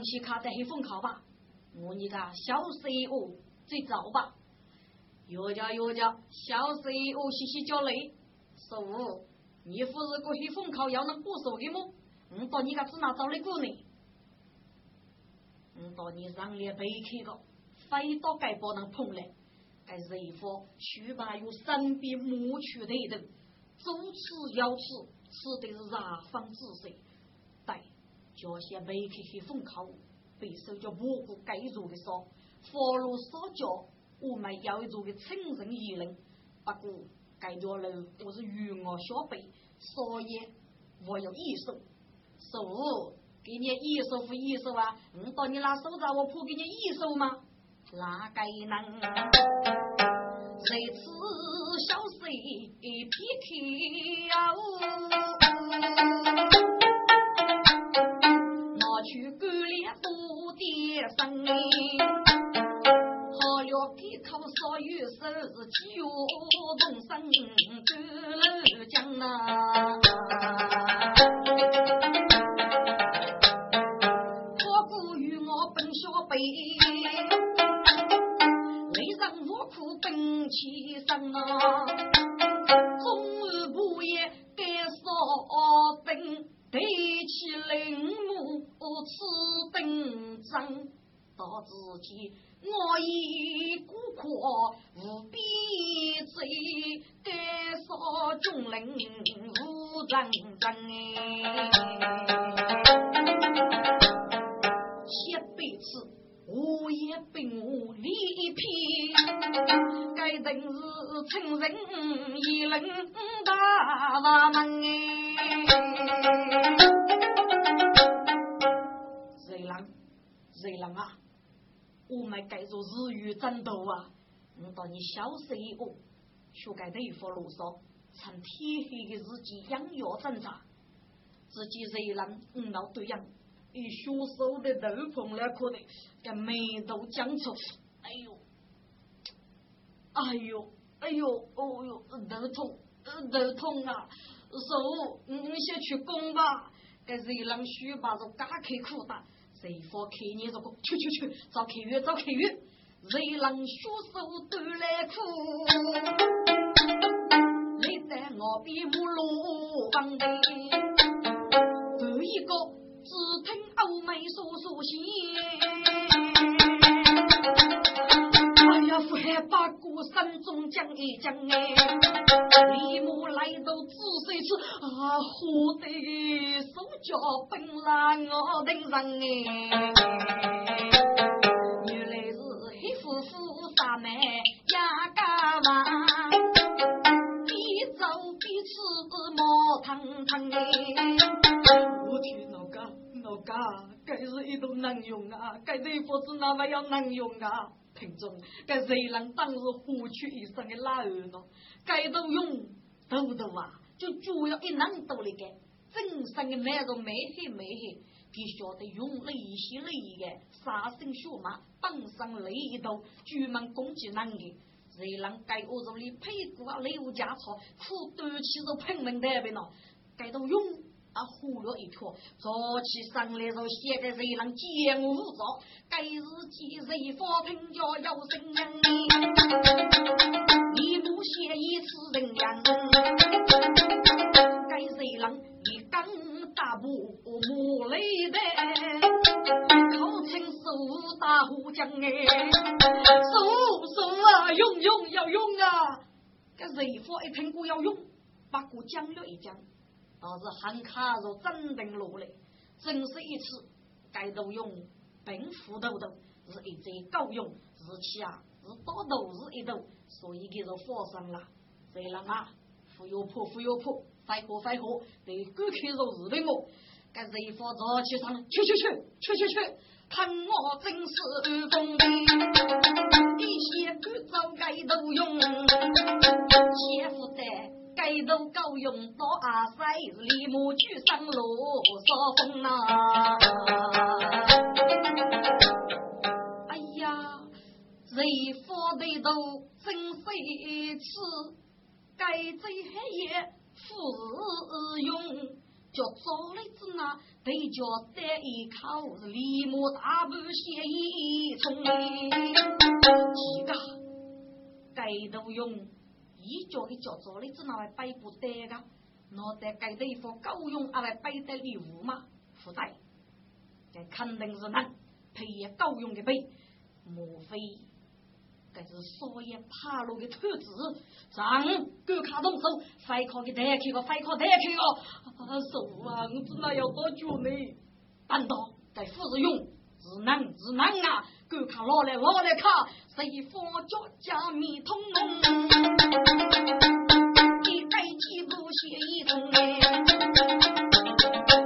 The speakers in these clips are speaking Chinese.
忙西卡在黑风口吧，我你个小水哦，最早吧。药家药家，小水哦，洗洗脚累。说，你不是过黑风口要能过手的么？我到你个指哪找来过呢？我到你上列背去个，飞到该不能碰嘞。该人夫须把有身边磨去的人，主持要吃，吃的是热风之水。对，就些背去黑风靠，被手脚蘑菇盖住的说，佛罗撒脚，我们要做个称人一人。不过该着楼我是与我小辈，所以我有一手。手给你一手付一手啊！我到你那手上，我铺给你一手吗？哪个能？谁知小水劈开我去干了多的生好了给口少有手是酒动身干了江啊！起身啊，己我已孤苦无边际，该烧钟灵无人人一辈子我也被我离别。该人是称人一人大把门哎，瑞郎，瑞郎啊，我们该做日语战斗啊！我到你小时候学该对付路上，趁天黑的日子养药挣扎，自己瑞郎五老对样，以学手的斗篷来可能，跟眉头僵出，哎呦！哎呦，哎呦，哦呦，头痛，头痛啊！手，你先去攻吧。该谁让书把这嘎开裤裆？谁放开你这个？去去去，找开月，找开月。谁让血手都来哭？你在我边木路旁边，这一个只听欧美说说闲。八股山中讲一讲哎，李牧来到紫水池啊，喝得手脚笨烂我等人哎，原来是黑夫妇三妹呀干嘛？边走边吃毛汤汤哎，我天老哥老哥，该是一都能用啊，该这佛子那么要能用啊？群众，该谁人当时呼出一声的老二呢？该都用都都啊，就主要一能多的个，真正的那个美黑美黑，他晓得用雷些雷的杀生血马，本上雷一刀，专门攻击人的。谁人该我这里配股啊，雷物加草，苦端起着喷门那边了，该都用。啊，呼了一条，早起上来就写个谁人奸无招，该日记谁发评价要声扬，你不写一次人样，该谁人一刚大步木雷的，号称手打虎将哎，手手啊，用用要用啊，该谁发一苹果要用，把果讲了一讲。倒是汉卡若真正落来，真是一次该都用兵斧头头，是一只够用，日期啊是打斗日一斗，所以给着发生了。这人啊，忽悠破忽悠破，快活快活，得赶开着日本我，该一发早起上，去去去去去去，看我真是公平，一些不走该都用。都用到阿塞立马去上路扫风呐！哎呀，人发的都真是吃，该这黑夜不用，叫早来子那对脚得一口立马大步写一冲，几个该都用。一脚一脚做的，只拿来背不得个，拿得盖的一副够用，阿来背得礼物吗？不对，这肯定是难，配也够用的背，莫非这是少爷爬路的特质？上，给卡动手，飞靠的带去个，飞靠带去个，啊，手啊，我只那要多久呢？难道该不是用？是难是难啊！给卡拿来拿来卡，谁方脚加米通一带几步写一通哎，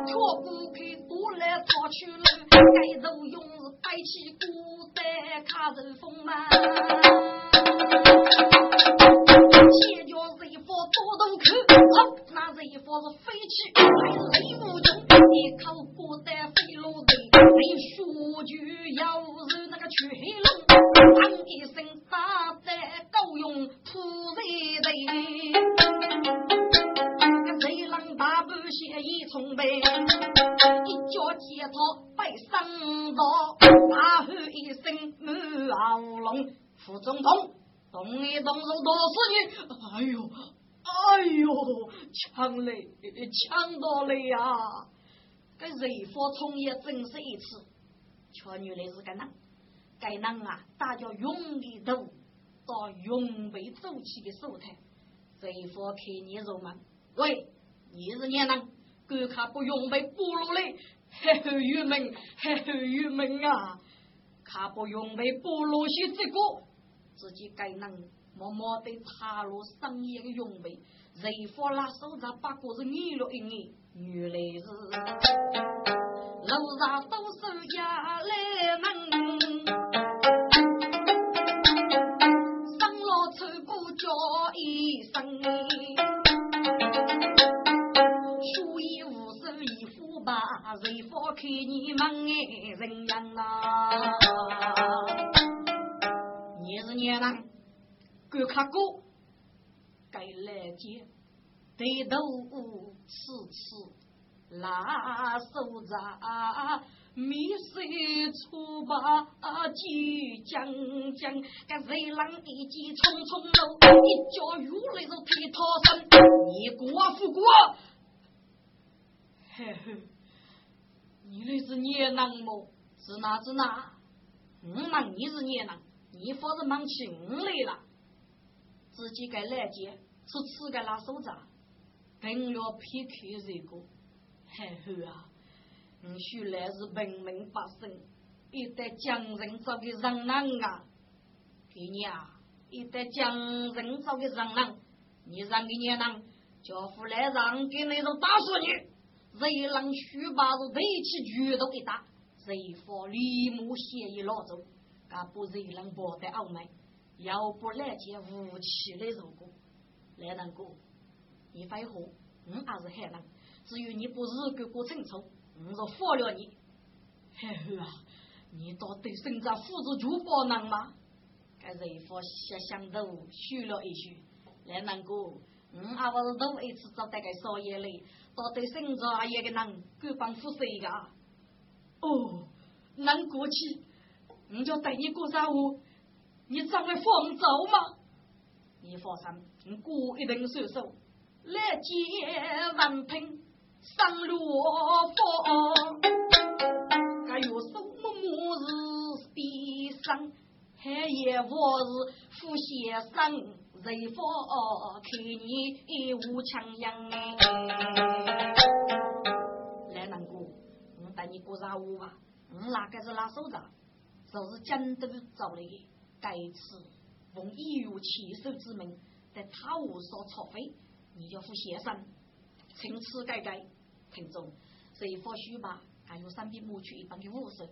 错不开多来跑去了，该都用是带起古代卡人风嘛。先叫谁方多动口，那谁方是飞起还是雷无穷，一口古代飞落人，你说句要是那个去黑龙，当一声打得够用土贼贼，个贼狼大步写一冲背，一脚接他背上道，大喝一声满喉咙，副总统动一动手多死你，哎呦哎呦，抢嘞抢到了呀！跟瑞佛从业真是一次，瞧原来是个男，该男啊，大家勇力都到勇备走起的手台，瑞佛看你肉吗？喂，你是年男，哥看不勇备不如嘞，嘿嘿郁闷，嘿嘿郁闷啊！看不勇备不如些这个，自己该男默默的踏入商业的勇备，瑞佛拉手上把个人捏了一捏。原来是楼上都是家来门，上老丑不叫一声，书衣无手衣服吧，谁方看你们爱人样啊？你是娘郎，敢看过？该来接。对头次次拉手扎，米水粗把几将将，个热浪一记冲冲路，一脚雨来就踢他身，你过不过？嘿嘿，你那是孽囊么？是哪是哪？我忙你是孽囊，你反是忙起我来了，自己该来接，是吃个拉手扎。凭了 PK 这个，嘿呵啊！你虽然是平民百姓，一旦将人找个人难啊！给你啊，一旦将人找个人难，你让给你让，叫夫来让给那种打死你！谁让须把子对起拳头一打，谁发立马协议拿走，敢不谁让博得傲慢？要不来件武器的如果来难过。你废话，我还是海南。至于你不是个过清楚，我就放了你。嘿嘿啊，你到底生在父子就不能吗？该人夫想想都虚了一许，来难过。我还不是头一次找这个少爷嘞，到底身着一个人够帮扶谁个？哦，难过去，我就带你过啥午，你怎会放走吗？你放心，我过一定收手。来接文凭上罗房，还有什么么事悲伤？还有我是副先生，谁方看你无强样？来难过，我带你过上午吧。我哪个是拉手掌？就是江都找来的，该次奉义勇起手之命，在他屋所操费。你叫副先生，请此改改，听众，谁发书吧？还有三笔抹去一般的五十，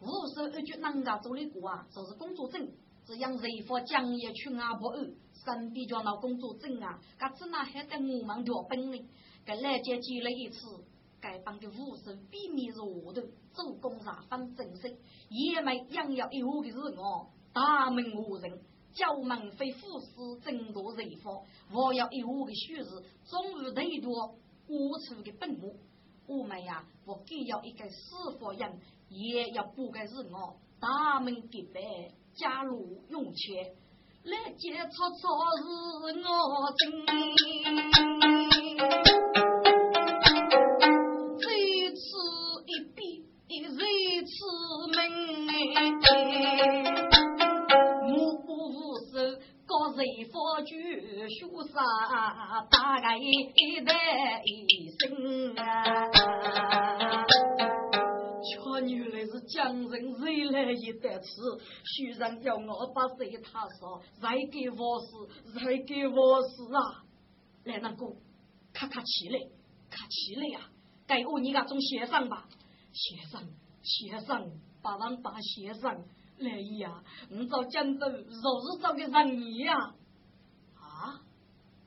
五十二句人家做的过啊，就是工作证，这样人佛江也去阿婆二，身边叫老公做证啊，噶只那还得我们调本呢，该来接记了一次，该帮的武士避免是我的做工上分正式，也没养要一户的是我大门无人，叫门非富士争夺人佛，我要一户的虚实，终于得多无处的本目。我们呀，我更要一个师傅人，也要不该是我大门结拜，加入用钱来接错错是我真。这次一笔，这次门。各人佛举书上大概一代一生啊！瞧原来是江人谁来一代词，虽然叫我把谁他说，再给我死，再给我死啊！来，那个，咔咔起来，咔起来呀！该我你个种先生吧，先生，先生，把人把先生。来呀！我找江州，若是找个让你呀，啊，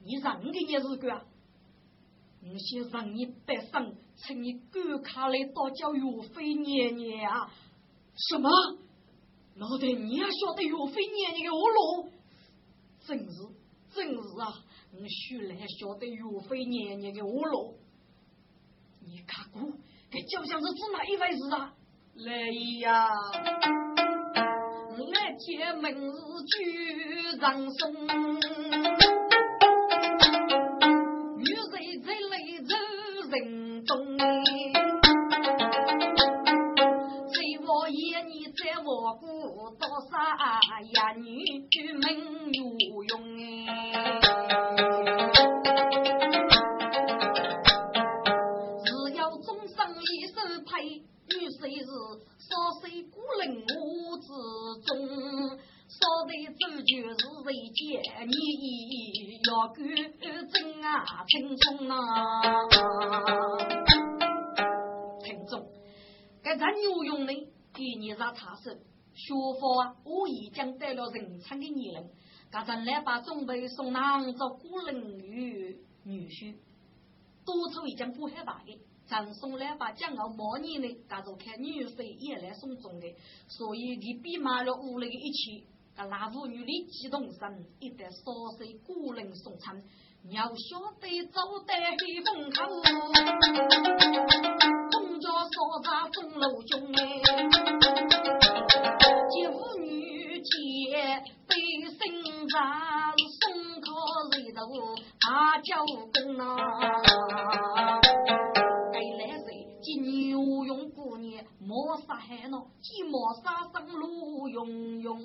你让给你是个？你先让你白生，请你赶卡来到叫岳飞娘娘啊！什么？老太你也晓得岳飞娘娘的恶路？真是，真是啊！你须来晓得岳飞娘娘的恶路。你看过，这就像是指哪一回事啊？来呀！明日举长生，人，该咱来把准备送郎做孤人女女婿，多出已经不害怕的。咱送来把酱熬毛年呢，加入看女婿也来送终的，所以你比买了屋里的一切，那那妇女的激动声，一旦烧水古人送餐，要晓得走得黑风口，公家烧茶钟楼中哎，接妇女接对生茶，送客人头大叫公啊。牛用姑娘莫杀害喏，寂寞杀生路用用。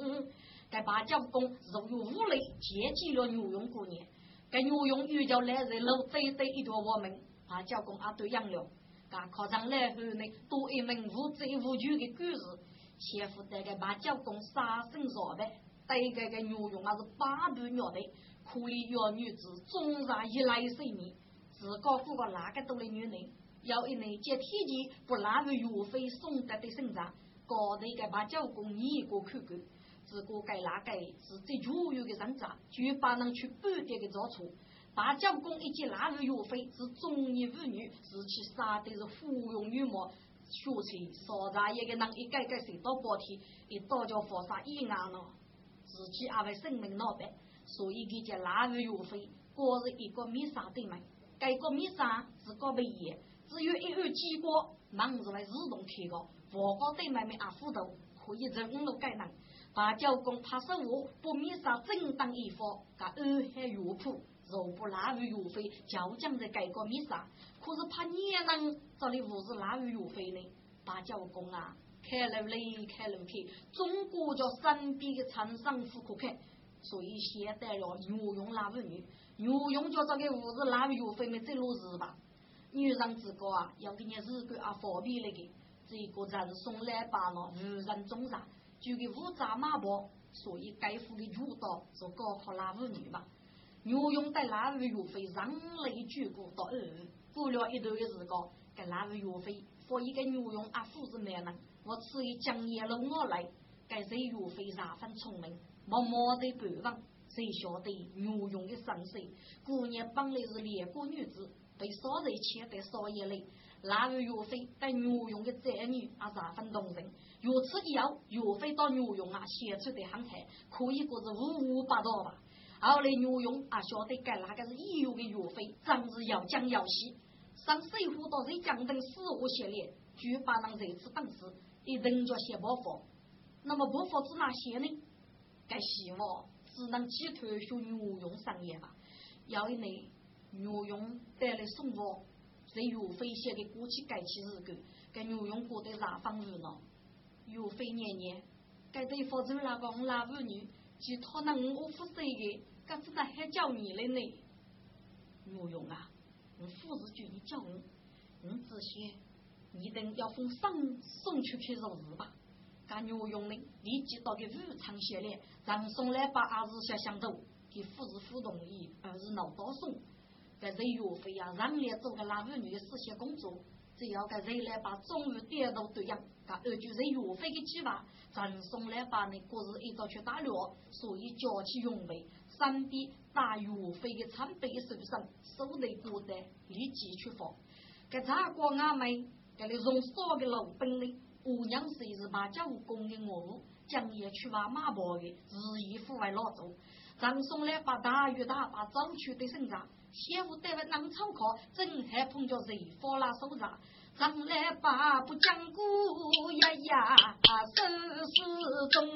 该八角公肉有五类，接济了牛用姑娘。该牛用遇叫来人路追追一条我们，八角公啊对养了。该考上来后呢，多一门无罪无惧的故事。先夫带个八角公杀生烧的，带个个牛用啊是八步鸟的，可以养女子终日一来水面，自告富个哪个都来女人。要一内接天机，不拉为岳飞送得的身上，高头个把教工一个看看，只顾该哪个是最主要的人渣，就把能去半点的找错。把教工一见拉为岳飞是中年妇女，是其杀的是芙蓉女魔，学成烧茶一个人一个个谁到白天，一到叫佛杀一案了，自己还会生命闹白，所以给叫拉为岳飞，果是一个没杀的嘛，该个没杀是个为也。只有一按机关，忙是会自动提高。佛高对妹妹阿糊涂，可以从五路改人。把教工怕失误，不免杀正当一方，噶暗害药铺，若不拉入药费，就将在改革灭杀。可是怕你也能找你物事拉入药费呢？把教工啊，开路来开路去，中国叫身边的厂商户可看，所以现在了牛用拉入女，牛用叫这个物事拉入药费没这落实吧？女人之高啊，要给你日干啊方便那个，这个人送来把了无人中上，就给五扎马跑，所以该付的主刀是高考拉妇女嘛。牛用在拉妇岳飞让雷举过到二，过了一段的时光，给拉妇岳飞，发一个牛用啊父子男人，我此一将夜路我来，该谁岳飞十分聪明，默默的盘问，谁晓得牛勇的身世？姑娘本来是列国女子，被少人牵在少爷里。那位岳飞对牛勇的侄女啊十分动人。如此以后，岳飞到牛勇啊写出的很惨，可以说是五五八道吧。后来牛勇啊晓得该那个是已有的岳飞，真是要讲要戏。上水浒到人江等死活系列，就把那这次本事一人家写不服。那么不服指哪些呢？该希望只能寄托学牛勇上演吧。要一年牛勇带来送我。在岳飞写的过去改起日子，跟牛勇过得哪方无恼？岳飞年年该对方走那个老妇女，其他那我不谁的，可是那还叫你了呢？牛勇啊，我父子叫你叫我，你这些你等要封上送出去入日吧。干牛勇呢，立即到给武昌县里，让送来把二十下相斗，给父子互动以二是闹到送。该人岳飞呀，让来做个拉妇女的事先工作，只要该人来把中午点到对呀，该二舅人岳飞的计划，传送来把那各自一早去打猎，所以叫起勇备，三弟打岳飞的长背手上，手内过得立即出发。该查过阿妹，该里用少的老本领，五娘虽是把家务供给我，将也去挖马包的，日益户外劳作，传送来把大鱼大把早去的身上。媳妇带了南草壳，正还碰着贼发拉手上，上来把不讲故呀呀，生死中，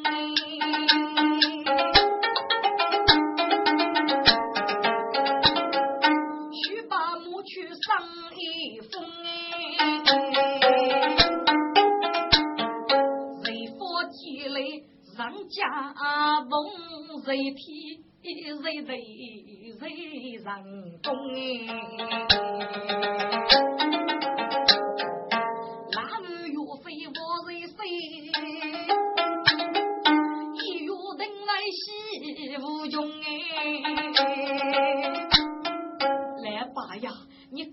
母去上一封哎，贼发起来让家翁贼皮贼贼。谁人公哎？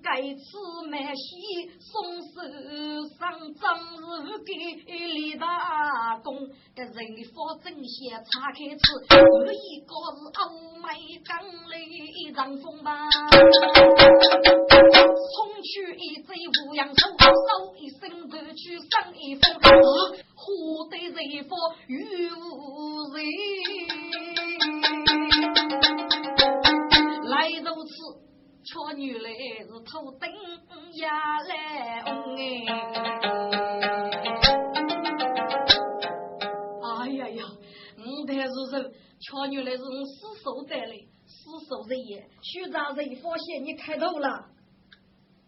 该吃满喜，送手上张是给李大公，这人发正邪岔开吃，有一个是欧美刚来一张风吧，冲去一贼无阳手，手一身头去上一封，火得人发雨无人，瞧女来是头顶呀来红哎哎呀呀，五台是说，瞧女来是我死手带来，死手人也，学长人发现你开头了，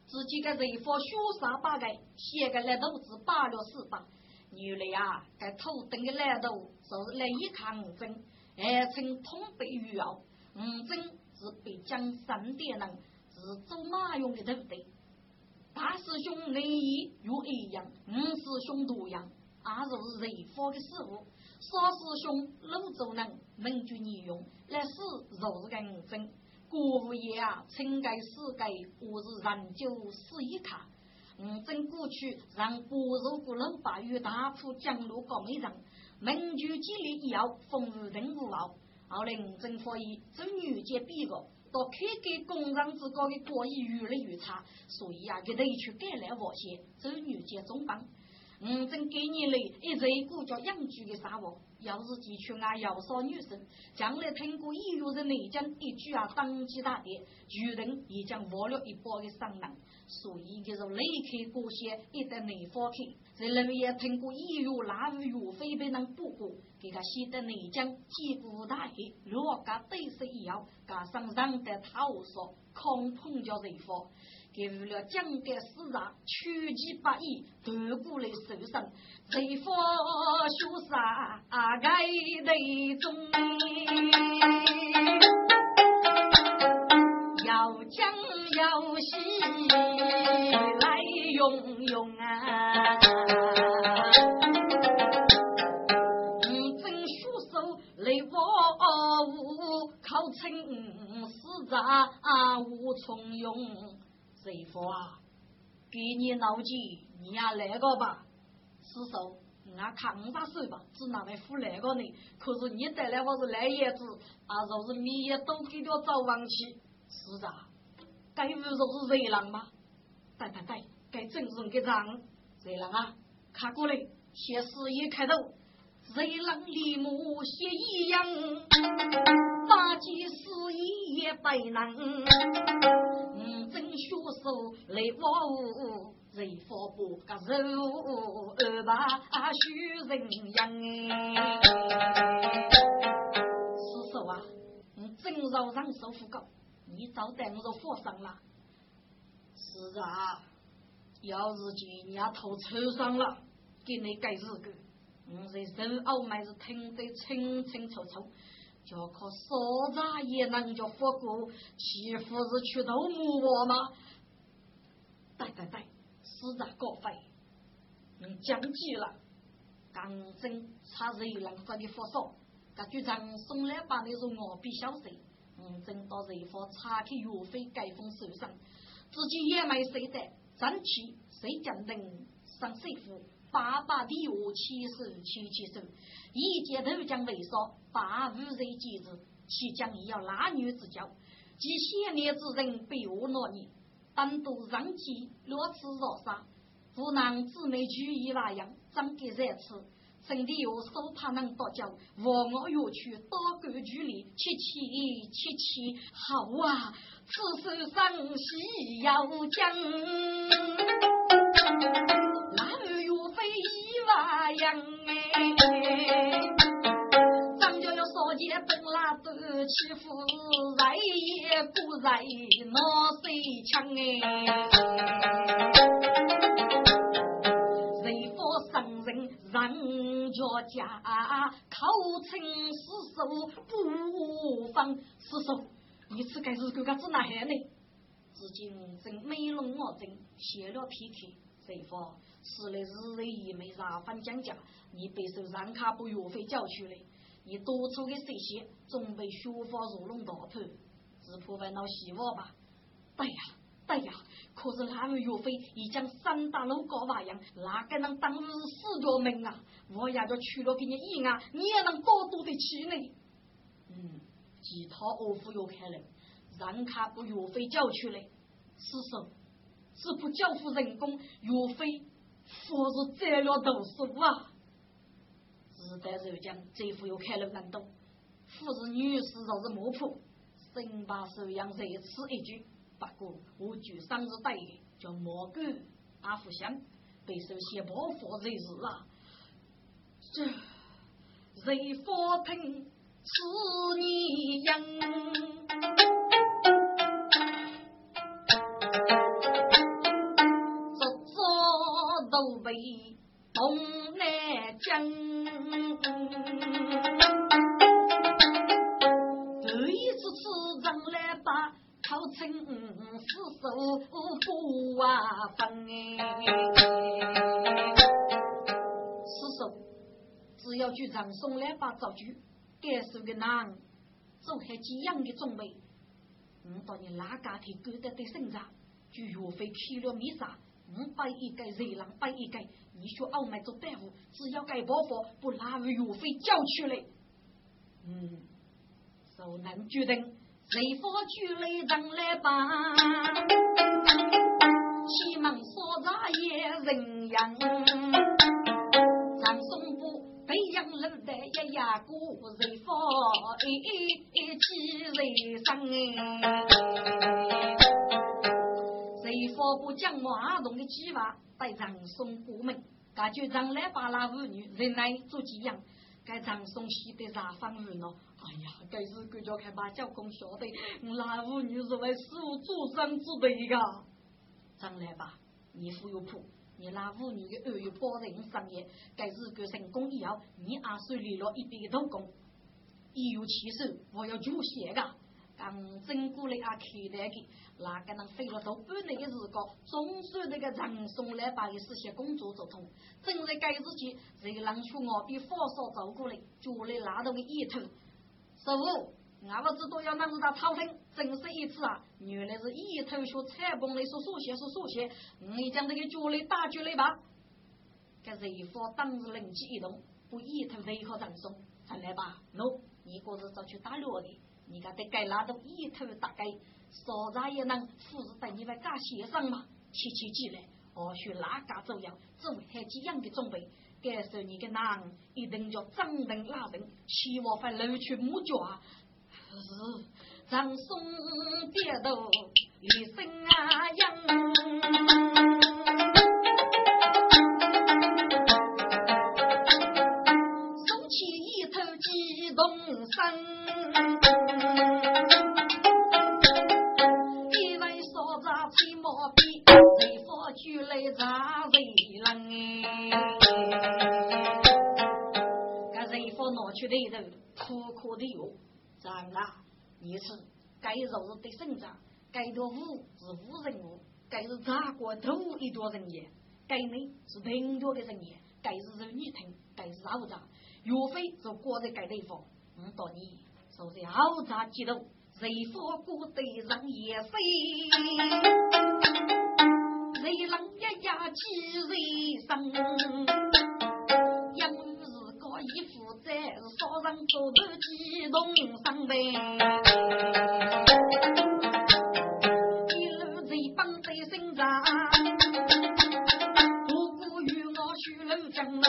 自己个人发学啥八个，写个来头子八六四八，女来呀，该头顶的来头就是来一看五针，还称通背鱼腰，五针。是北疆三点人，是走马用的，对不对？大师兄内衣如一样，五师兄多样，阿是人佛的师傅。少师兄鲁州人，能举你用，来是若是个五真。国务爷啊，清改世改，我是人就死一卡。五真过去让国如古老八月大铺江路高美人，民举几力以后，风雨人无傲。后来五真发现，这女界比个到开给工厂之高的国艺越来越差，所以啊，给他去改来保险，走女界中帮。五真给你嘞，一直顾叫养猪的啥活？要是地区啊，要少女生，将来通过医院的内江一举啊，当机大跌，巨人也将挖了一包的伤亡。所以就是离开过些，一旦内方去，在那边也通过医院拉入岳飞被人不过，给他写的内江几乎大黑，若干对手以后，加上让得他说空碰叫人方。给为了江干市场，取其不义夺过来手上，贼方凶杀该内中，要将要戏来用用啊！你真出手来我无靠称市长无从用。师傅啊，给你脑筋，你也来个吧。师叔，俺看五把手吧，只拿来扶那个呢。可是你带来我是烂叶子，啊，若是你也都给了早亡去。是啊，该不就是热浪吗？对对对，该正是个账。热浪啊，看过来，写事业开头。热浪立木写一样，八级事业百难。嗯，真学手来我。谁佛不个肉，二把虚人样哎！师叔啊，你真饶让首富高，你早带我火上了。是啊，要是今年头抽上了，给你改日个。我这手傲慢是听得清清楚楚，就靠说啥也能叫活过，岂不是去偷木我吗？对对对。私杂高飞，嗯，讲急了，刚真差热浪发的发烧，个局长送来把那种我比消息，嗯，正到热火查去岳飞盖封手上，自己也没谁的，站起谁讲等上水府，爸爸的武起手起起手，一见头将为少，把五人机子，其将也要拉女之交，即先烈之人被我诺你。单独让其落此若杀，不能姊妹聚义那样，长给热吃。真的有手怕能多交，我我越去多个距离，七七七七好啊！此手上西要将，瓦样哎。也本拉都欺负人也不人，闹谁强哎？谁佛上人让家家，口称师叔不放师叔，你此该是个个子哪害呢？至今正美容我正卸了皮壳，谁佛是来日日一枚茶饭讲价，你别说让卡不岳飞叫出来。你多出的这些，总被学法如龙大头，只怕烦恼希望吧？对呀，对呀。可是那位岳飞已将三大路搞瓦样，哪个能当日死着命啊？我也就去了给你一案，你也能多多的起呢。嗯，其他恶妇有可能，让他不岳飞叫出来，是说，是不交付人工，岳飞佛是摘了毒素啊！时代如将，这副又开了难懂。富士女士若是木婆，生把手养这此一句。不过我举生日待遇叫蘑菇阿福香，被首先报复这事啊。这谁佛听是你养？座都被东南江。这一次次上来把考成四手不啊分哎，四手只要局长送来把造句，该是个难，做还几样的准备。我到你哪家去勾搭的身上，就岳飞去了米沙，五百一个热浪百一个。你说傲慢做大夫，只要该报，不拿入岳飞叫出来。嗯，受难决定，谁发举来让来办？西门所在也人样，长松部北洋人的一呀个谁发一起人生？谁发不讲话动的计划？在长松过门，感觉长来把那妇女人来做几样，该长松喜得啥方人咯？哎呀，该是国家开把教工晓得，那妇女是为十五做生之辈个。长来吧，你富有谱，你那妇女的二月包人商业，该是个成功以后，你阿手里了一笔头工，一有起手，我要出血个。刚正过来啊，开那个，哪个能费了头半年的时光，总算那个长松来把一些工作做通。正在该日期，这个人出我比发烧走过来，就来拉到个一头。师傅，俺不知道要哪日他操心，真是一次啊！原来是一头学彩崩来说数学说数学，你将这个脚来打脚来吧。这人佛当时灵机一动，不一头为何赠送？上来吧，喏，你哥是找去打猎的，你看得该拉到一头大概，少啥也能扶持在你们家先生嘛？起起起来，或许哪家走样，做海几样的准备。该时候你个男一定叫张人拉人，希望会露出木脚。是张松跌头一声啊应在那。你是该肉日的生长，该多五是五人物，该是扎过头一多人也，该呢是挺多的人也，该是肉女疼，该是好杂，岳飞是过在该地方，唔到你说是好杂激动，谁发过对人也飞，谁人一呀几人生。一负债是少人做头激动伤悲，一路在帮在身上，不顾与我去楼江啊，